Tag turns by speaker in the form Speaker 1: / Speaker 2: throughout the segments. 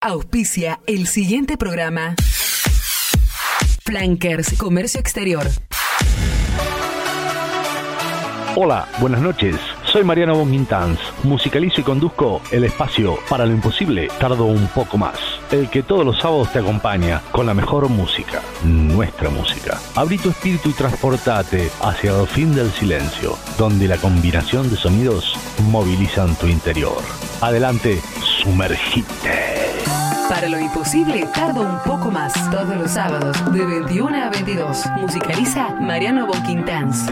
Speaker 1: Auspicia el siguiente programa. Flankers, Comercio Exterior.
Speaker 2: Hola, buenas noches. Soy Mariano Bonquintans. Musicalizo y conduzco el espacio para lo imposible. Tardo un poco más. El que todos los sábados te acompaña con la mejor música. Nuestra música. Abrí tu espíritu y transportate hacia el fin del silencio, donde la combinación de sonidos movilizan tu interior. Adelante, sumergite.
Speaker 1: Para lo imposible, tardo un poco más. Todos los sábados, de 21 a 22. Musicaliza Mariano Bonquintans.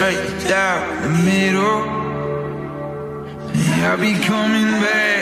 Speaker 3: straight down the middle. And I'll be coming back.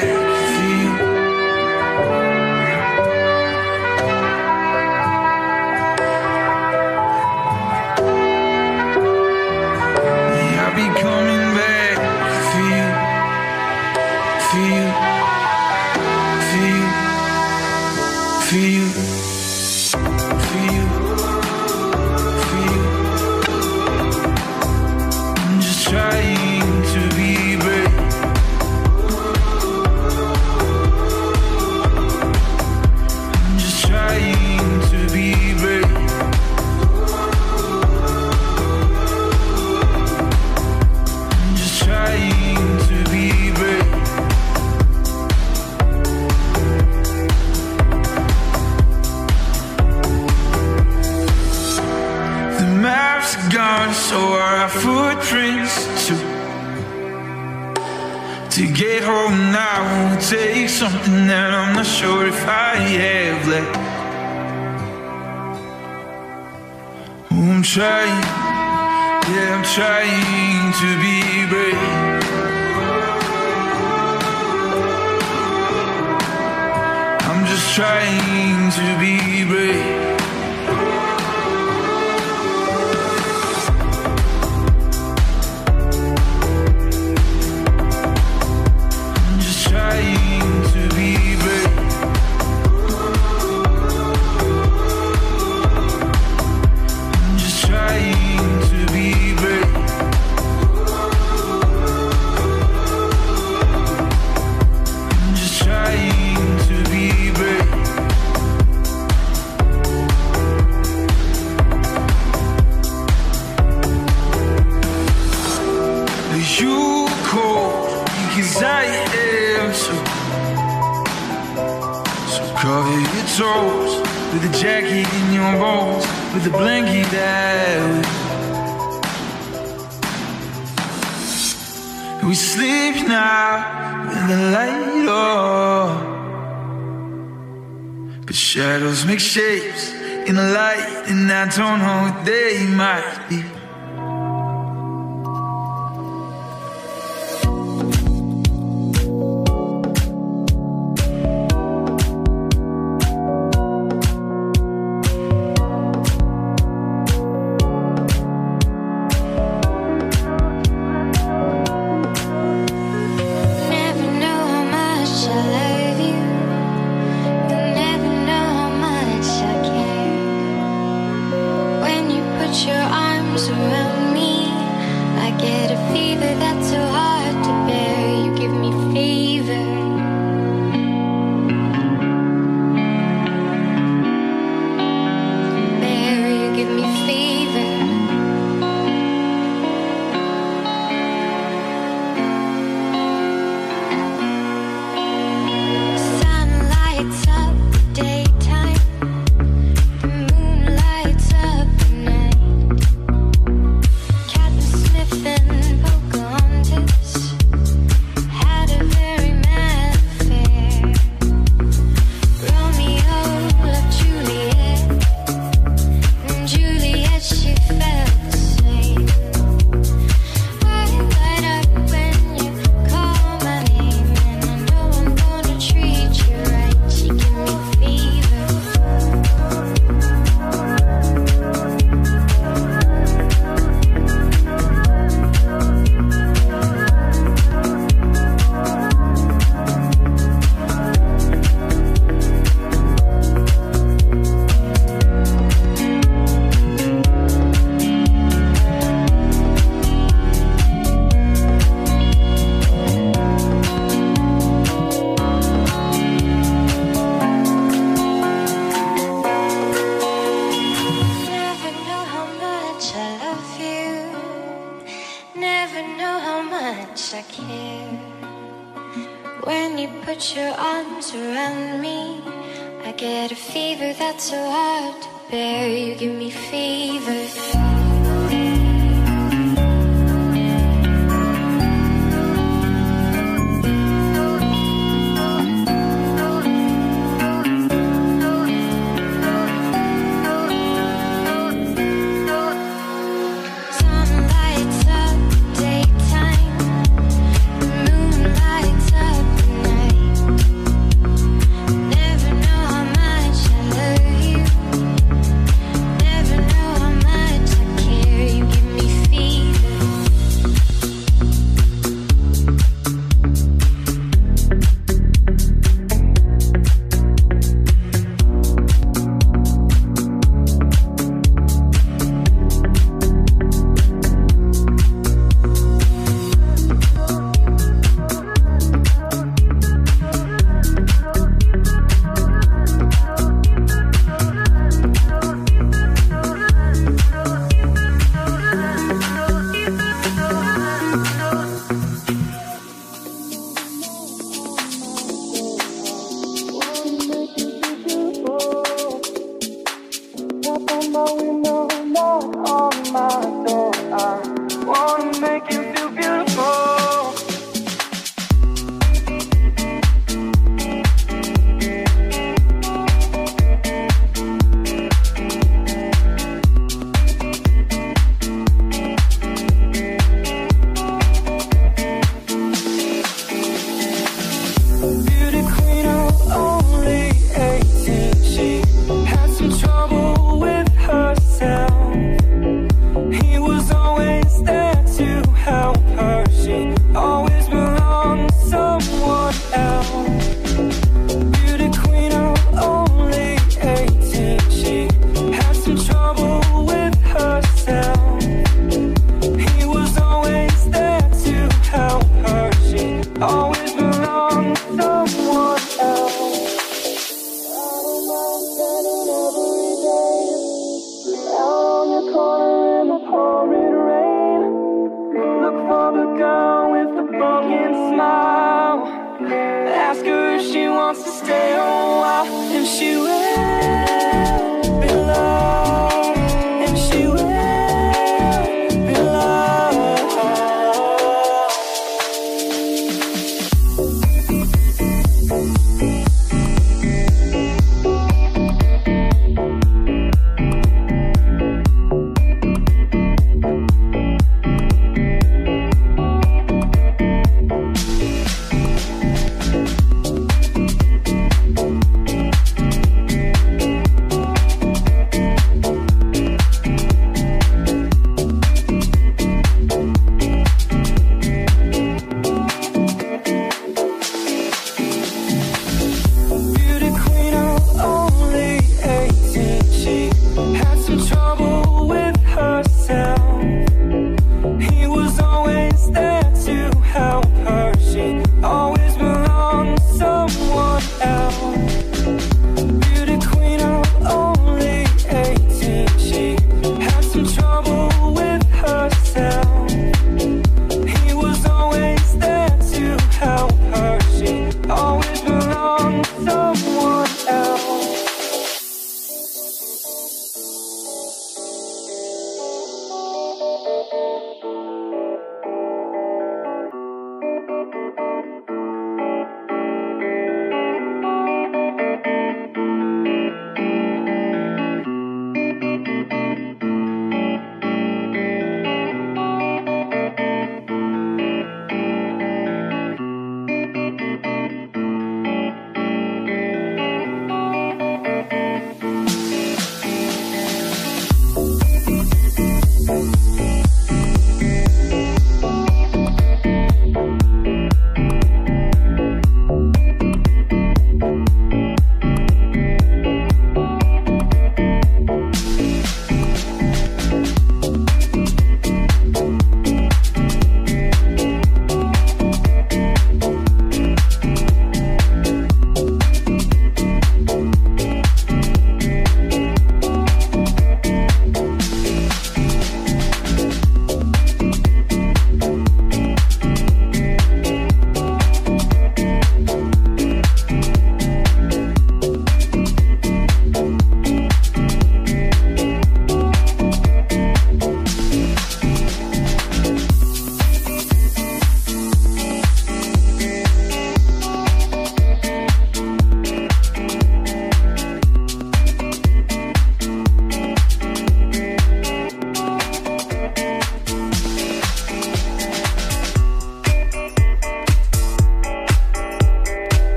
Speaker 3: trying to be brave.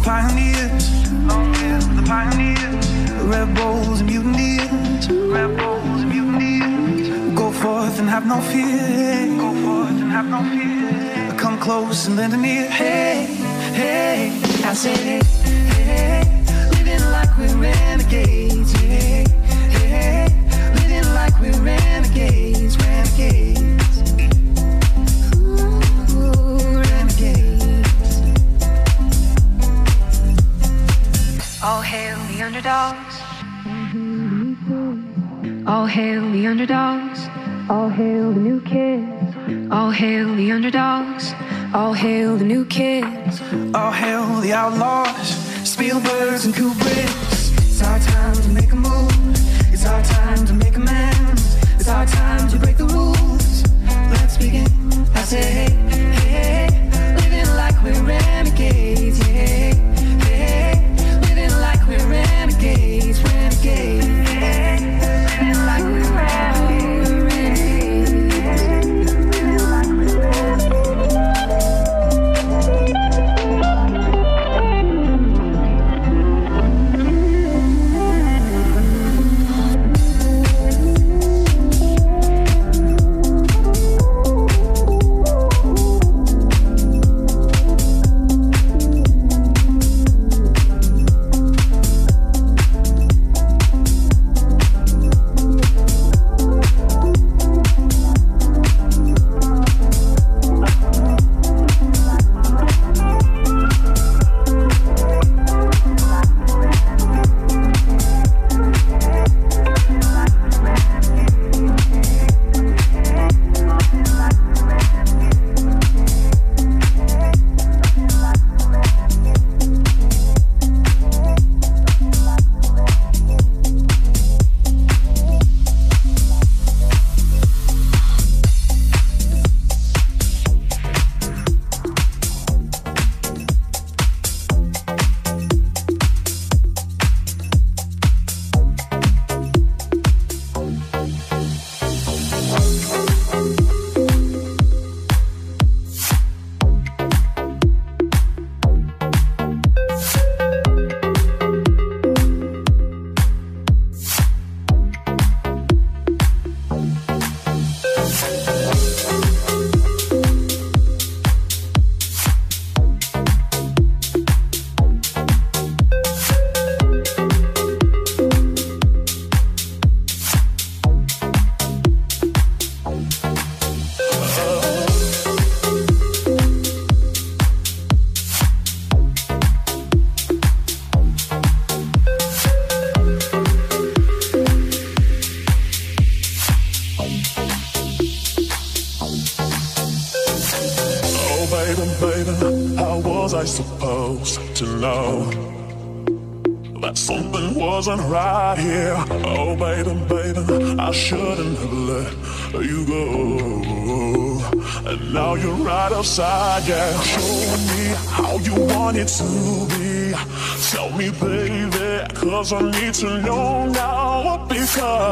Speaker 3: the pioneers. Long live the
Speaker 4: pioneers. Rebels and mutineers. Rebels and mutineers. Go forth and have no fear. Go forth and have no fear. Come
Speaker 5: close and lend an ear. Hey, hey, I said hey, living like we're renegades. Yeah, hey, living like we're renegades, renegades.
Speaker 6: Hail the underdogs. All hail the underdogs. All hail the new kids. All hail the underdogs. All hail the new kids.
Speaker 5: All hail the outlaws, Spielbergs and Kubricks. It's our time to make a move. It's our time to make amends. It's our time to break the rules. Let's begin. I say, hey, hey, hey, living like we're renegades. Yeah,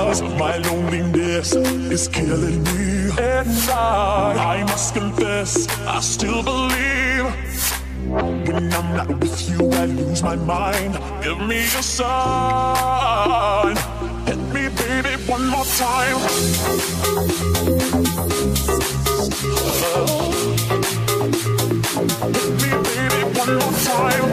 Speaker 7: Because my loneliness is killing me. Inside, I must confess, I still believe. When I'm not with you, I lose my mind. Give me a sign. Hit me, baby, one more time. Hit me, baby, one more time.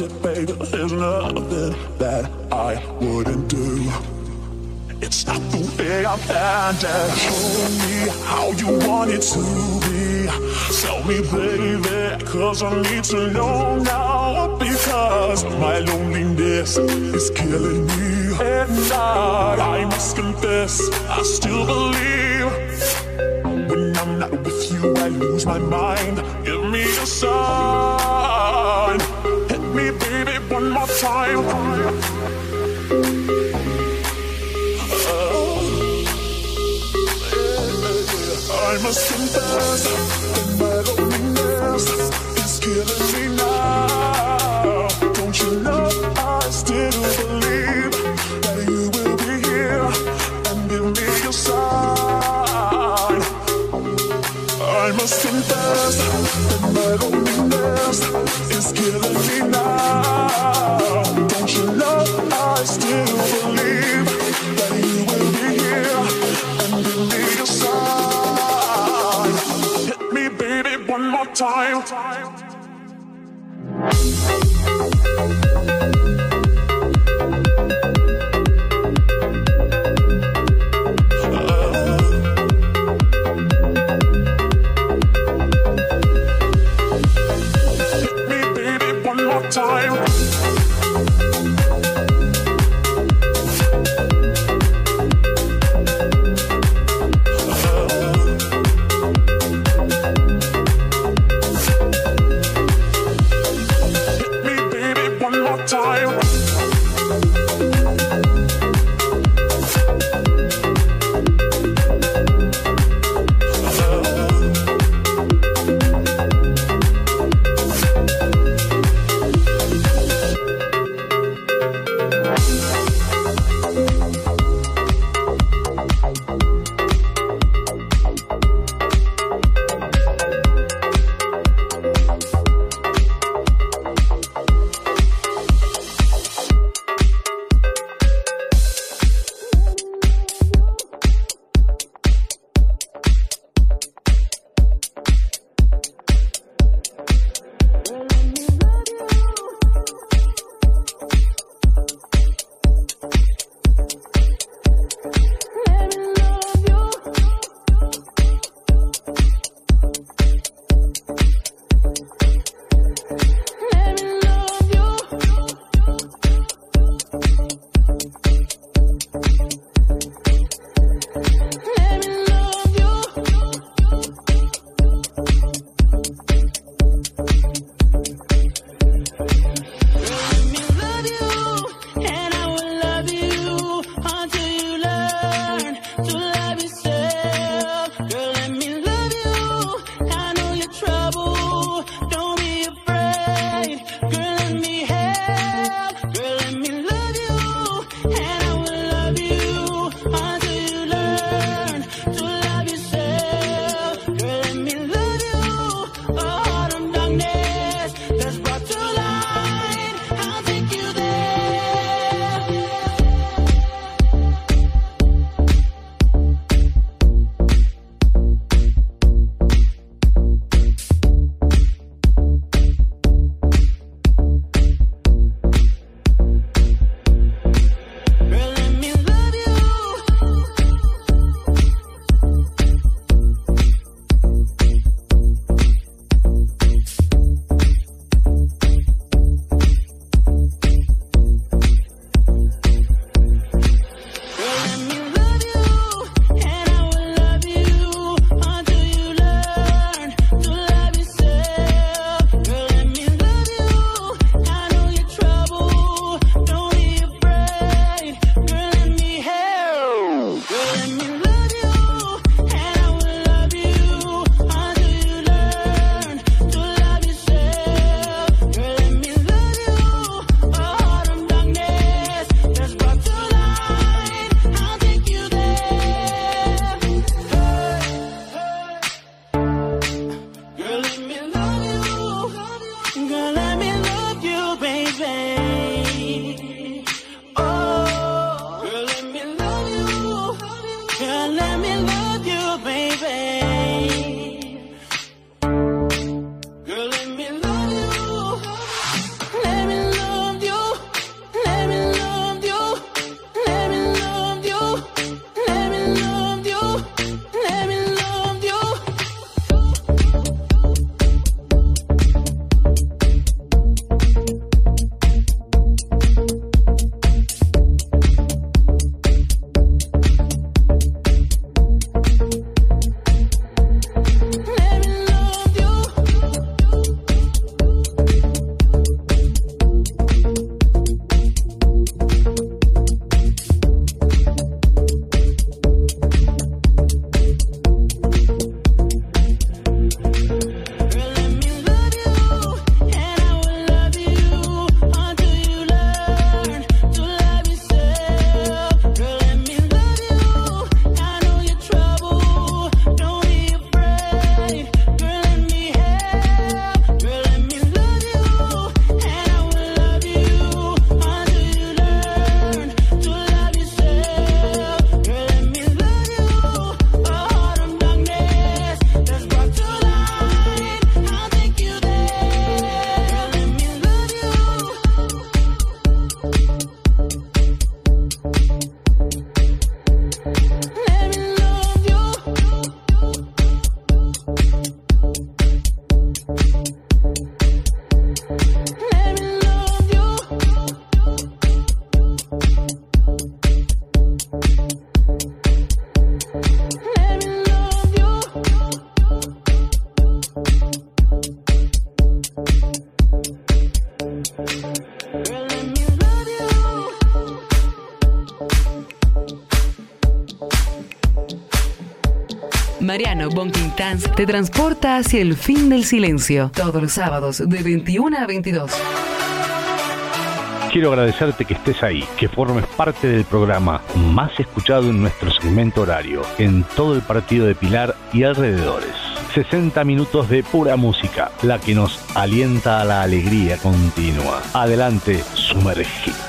Speaker 7: I pretty baby, there's nothing that I wouldn't do. It's not the way I planned it. Show me how you want it to be. Tell me, baby, cause I need to know now. Because my loneliness is killing me. And I, I must confess, I still believe. When I'm not with you, I lose my mind. Give me a sign. One more time. I must confess my loneliness is killing me now. Don't you know I still believe that you will be here and give me a sign. I must confess my loneliness is killing me now.
Speaker 8: Mariano Bonquintans te transporta hacia el fin del silencio. Todos los sábados de 21 a 22.
Speaker 2: Quiero agradecerte que estés ahí, que formes parte del programa más escuchado en nuestro segmento horario, en todo el partido de Pilar y alrededores. 60 minutos de pura música, la que nos alienta a la alegría continua. Adelante, sumergite.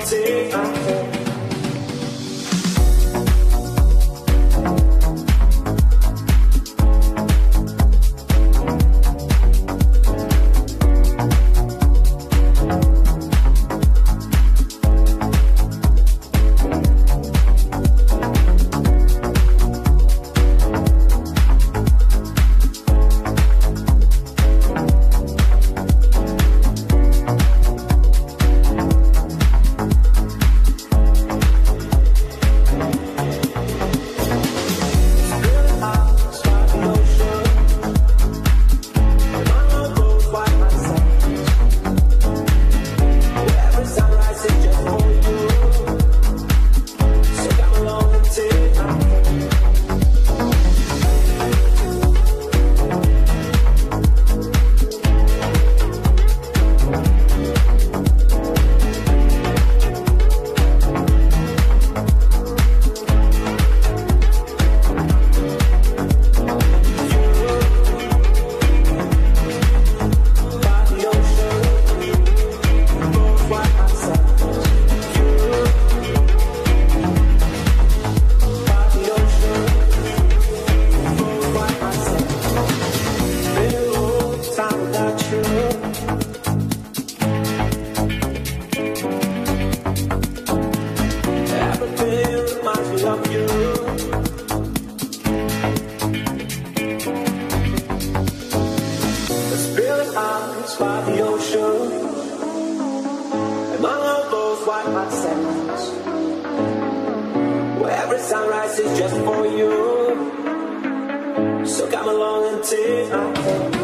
Speaker 9: Take my quite. Where every sunrise is just for you. So come along and take my hand.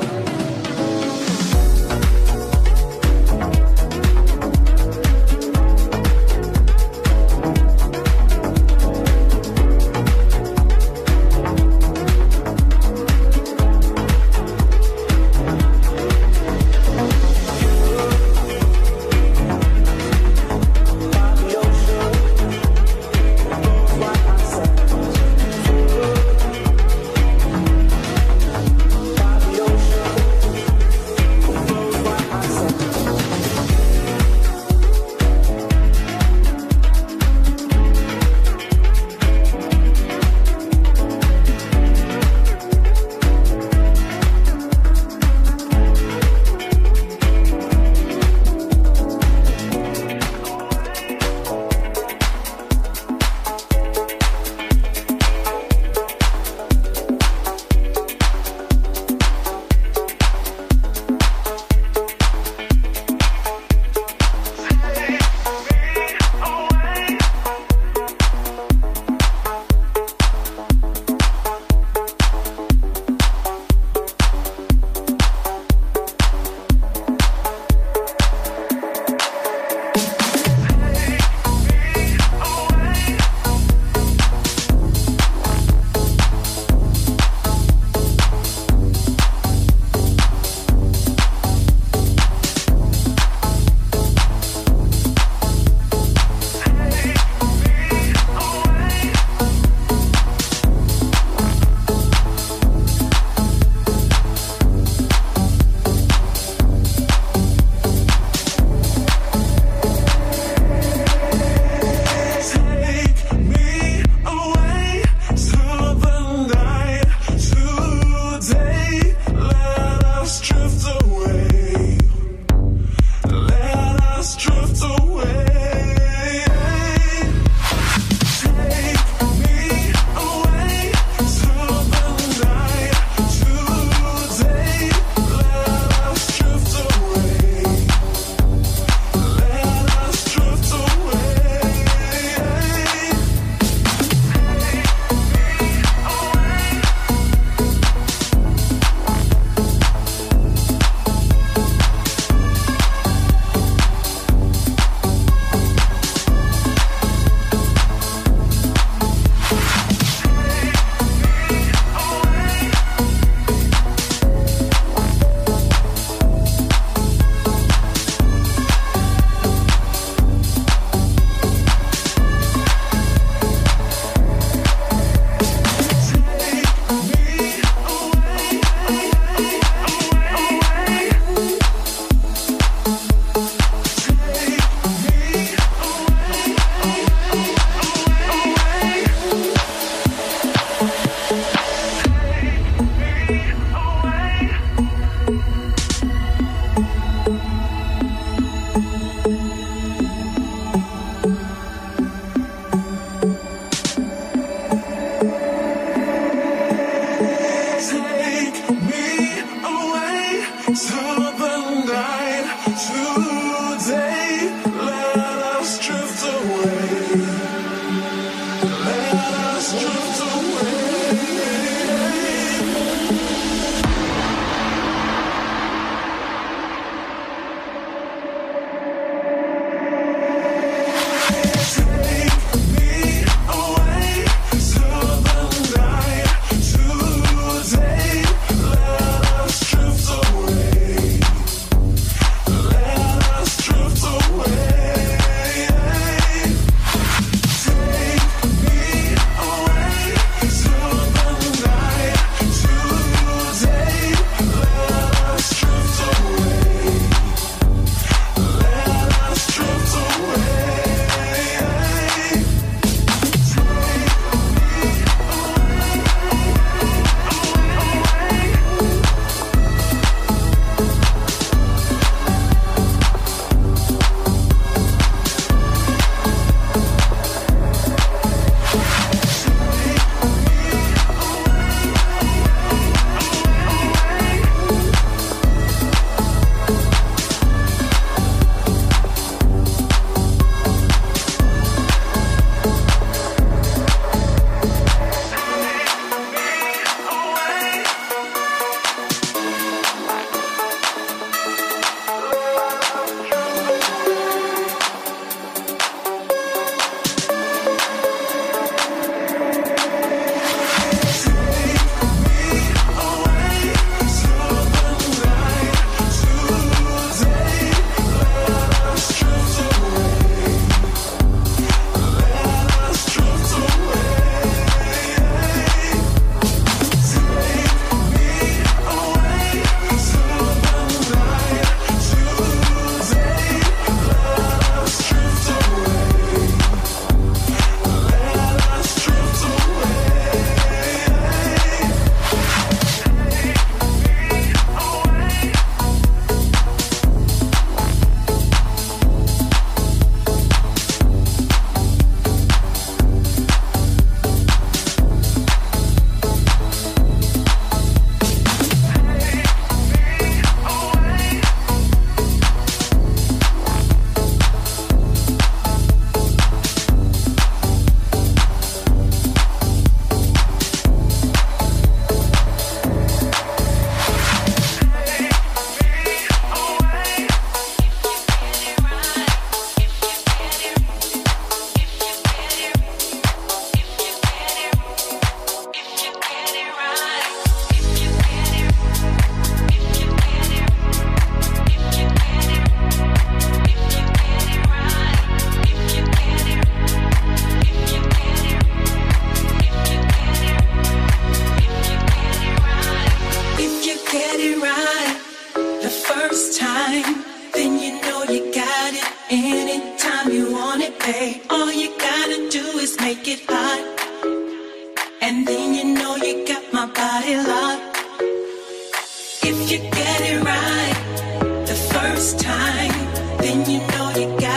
Speaker 10: If you get it
Speaker 8: right the first time, then you know you got it.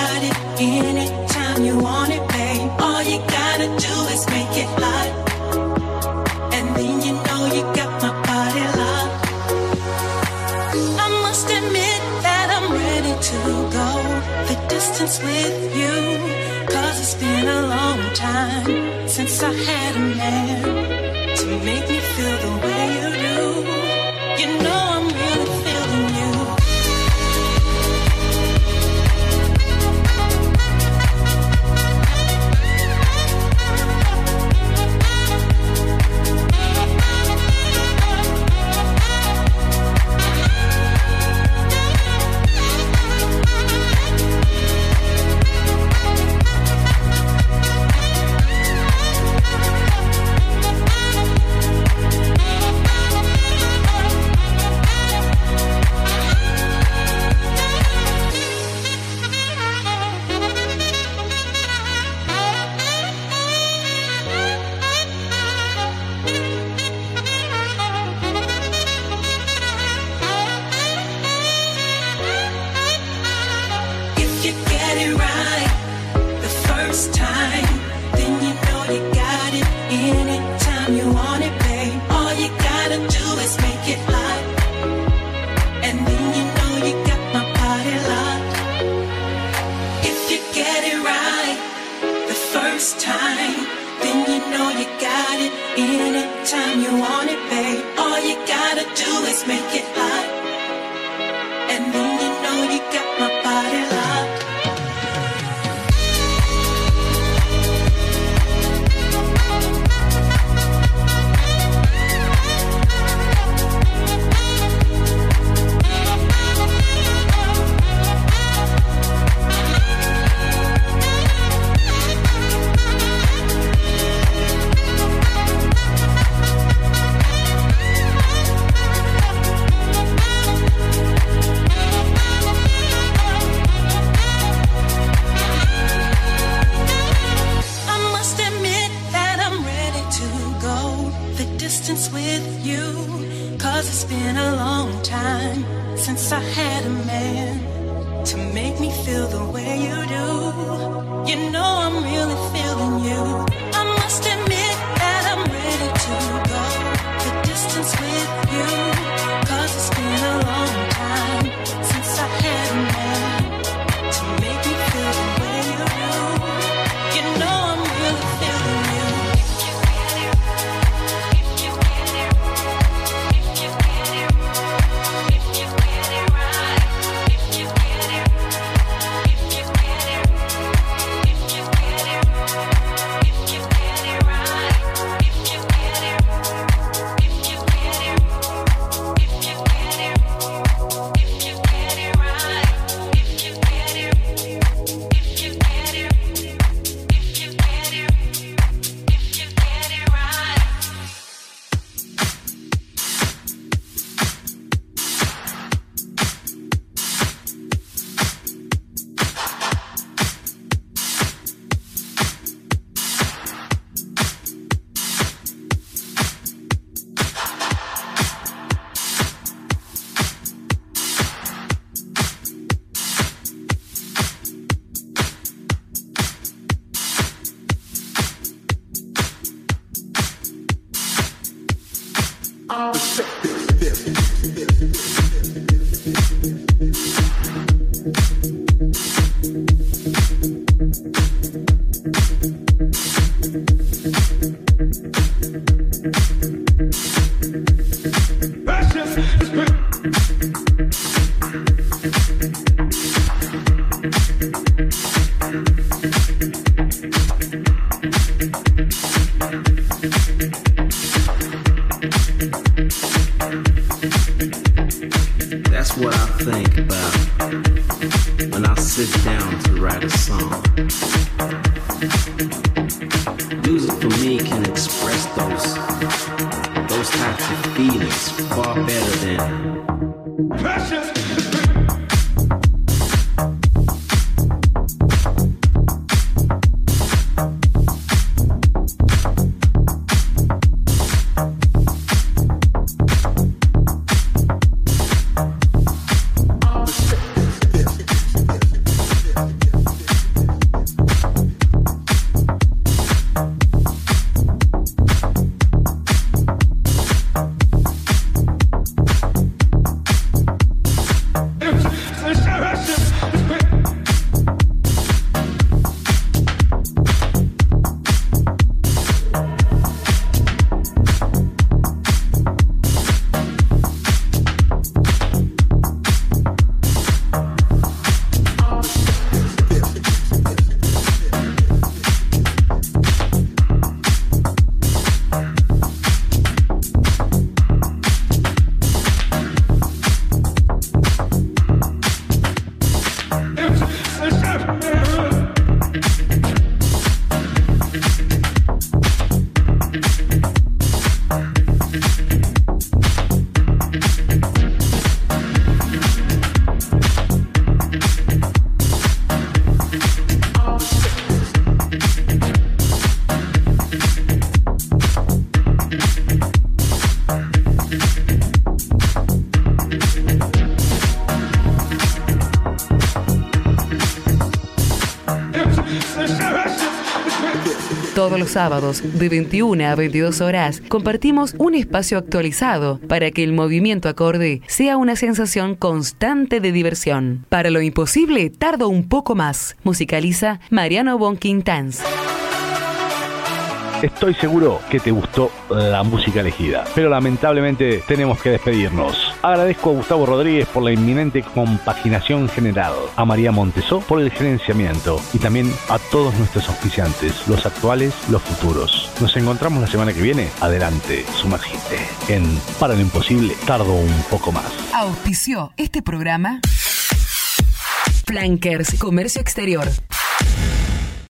Speaker 8: Sábados, de 21 a 22 horas, compartimos un espacio actualizado para que el movimiento acorde sea una sensación constante de diversión. Para lo imposible, tardo un poco más. Musicaliza Mariano Bonquintans.
Speaker 2: Estoy seguro que te gustó la música elegida, pero lamentablemente tenemos que despedirnos. Agradezco a Gustavo Rodríguez por la inminente compaginación general, a María Montesó por el gerenciamiento y también a todos nuestros auspiciantes, los actuales, los futuros. Nos encontramos la semana que viene. Adelante, sumergite en Para lo Imposible, tardo un poco más.
Speaker 8: Auspició este programa Flankers Comercio Exterior.